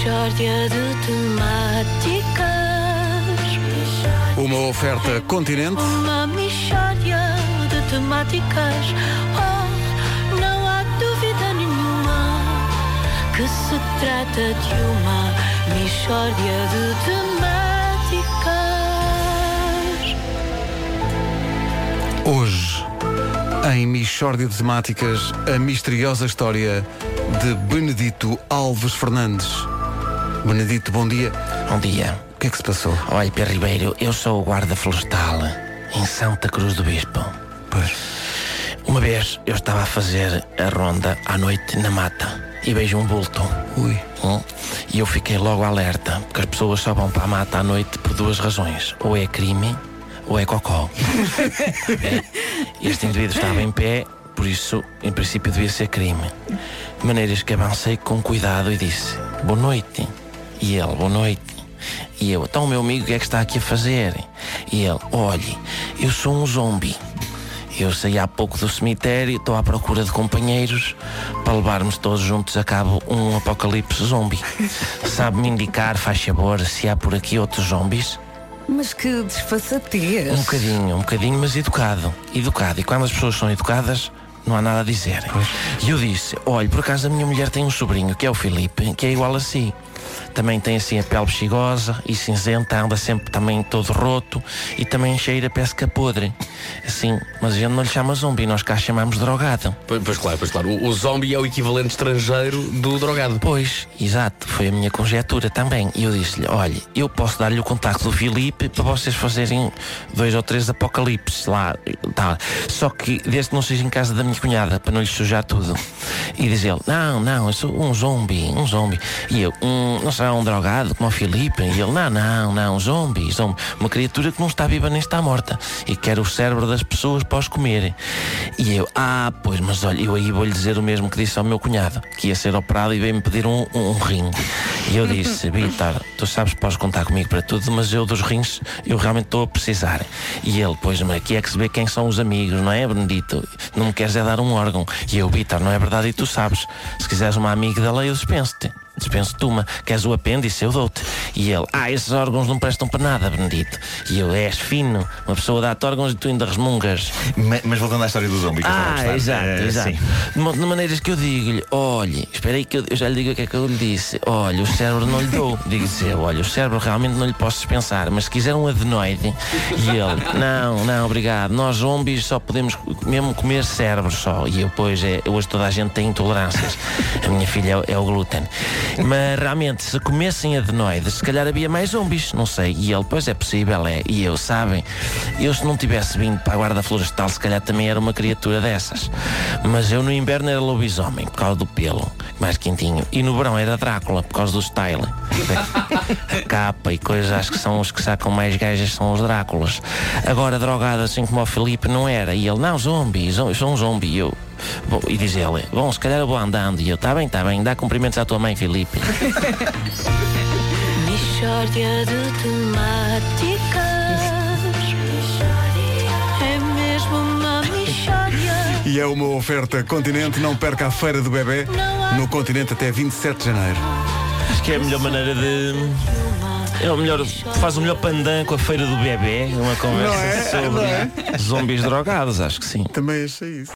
Mishória de temáticas. Uma oferta continente. Uma mishória de temáticas. Oh, não há dúvida nenhuma que se trata de uma mishória de temáticas. Hoje, em Michórdia de Temáticas, a misteriosa história de Benedito Alves Fernandes. Benedito, bom dia. Bom dia. O que é que se passou? Olha, Pedro Ribeiro, eu sou o guarda florestal em Santa Cruz do Bispo. Pois. Uma vez eu estava a fazer a ronda à noite na mata e vejo um bulto. Ui. Hum? E eu fiquei logo alerta, porque as pessoas só vão para a mata à noite por duas razões. Ou é crime, ou é cocó. É. Este indivíduo estava em pé, por isso, em princípio, devia ser crime. De maneiras que avancei com cuidado e disse: Boa noite. E ele: Boa noite. E eu: Então, meu amigo, o que é que está aqui a fazer? E ele: Olhe, eu sou um zombi. Eu saí há pouco do cemitério, estou à procura de companheiros para levarmos todos juntos a cabo um apocalipse zombi. Sabe-me indicar, faz favor, se há por aqui outros zombies? Mas que desfaçatez. Um bocadinho, um bocadinho, mas educado. Educado. E quando as pessoas são educadas, não há nada a dizer. E eu disse: olha, por acaso a minha mulher tem um sobrinho, que é o Filipe, que é igual a si. Também tem assim a pele bexigosa e cinzenta, anda sempre também todo roto e também cheira a pesca podre. Assim, mas a gente não lhe chama zombi, nós cá chamamos drogado. Pois, pois claro, pois claro. O, o zombie é o equivalente estrangeiro do drogado. Pois, exato, foi a minha conjetura também. E eu disse-lhe: olha, eu posso dar-lhe o contacto do Filipe para vocês fazerem dois ou três apocalipses lá. Tá. Só que desde que não seja em casa da minha cunhada, para não lhe sujar tudo. E diz ele: não, não, eu sou um zombi, um zombi. E eu: hum, não será um drogado como o Filipe? E ele: não, não, não, um zombi, zombi. Uma criatura que não está viva nem está morta e quer o cérebro das pessoas para os comerem. E eu: ah, pois, mas olha, eu aí vou-lhe dizer o mesmo que disse ao meu cunhado, que ia ser operado e veio-me pedir um, um, um rim. E eu disse: Vitor, tu sabes que podes contar comigo para tudo, mas eu dos rins, eu realmente estou a precisar. E ele: pois, mas aqui é que se vê quem são os amigos, não é, Benedito? Não me queres é dar um órgão. E eu: Vitor, não é verdade e tu sabes. Se quiseres uma amiga lei, eu dispenso-te. Dispenso-te uma. Queres o apêndice? Eu dou-te. E ele, ah, esses órgãos não prestam para nada, Benedito. E eu, és fino. Uma pessoa dá-te órgãos e tu ainda resmungas. Ma- Mas voltando à história do zombi que Ah, exato, Eh, exato. sim. De, maneiras que eu digo-lhe, olhe, espera aí que eu, eu já lhe digo o que é que eu lhe disse. Olha, o cérebro não lhe dou. Digo-lhe, olha, o cérebro realmente não lhe posso dispensar, mas se quiser um adenoide. E ele, não, não, obrigado. Nós zombies só podemos mesmo comer cérebro só. E eu, pois, é, hoje toda a gente tem intolerâncias. A minha filha é, o- é o glúten. Mas realmente, se comessem adenoides, se calhar havia mais zombies, não sei. E ele, pois é possível, é. E eu, sabem, eu se não tivesse vindo para a guarda florestal, se calhar também era uma criatura dessas. Mas eu no inverno era lobisomem, por causa do pelo, mais quentinho. E no verão era Drácula, por causa do style. Capa e coisas, acho que são os que sacam mais gajas, são os Dráculas. Agora, drogado assim como o Felipe, não era. E ele, não, zombi, zo- eu sou um zombi. E eu, bom, e diz ele, bom, se calhar eu vou andando. E eu, tá bem, tá bem, dá cumprimentos à tua mãe, Felipe. Mishória de temáticas. É mesmo uma mishória. E é uma oferta continente. Não perca a Feira do Bebê no continente até 27 de janeiro. Acho que é a melhor maneira de. É o melhor, faz o melhor pandan com a feira do bebê, uma conversa Não é? sobre é? zombies drogados, acho que sim. Também achei isso.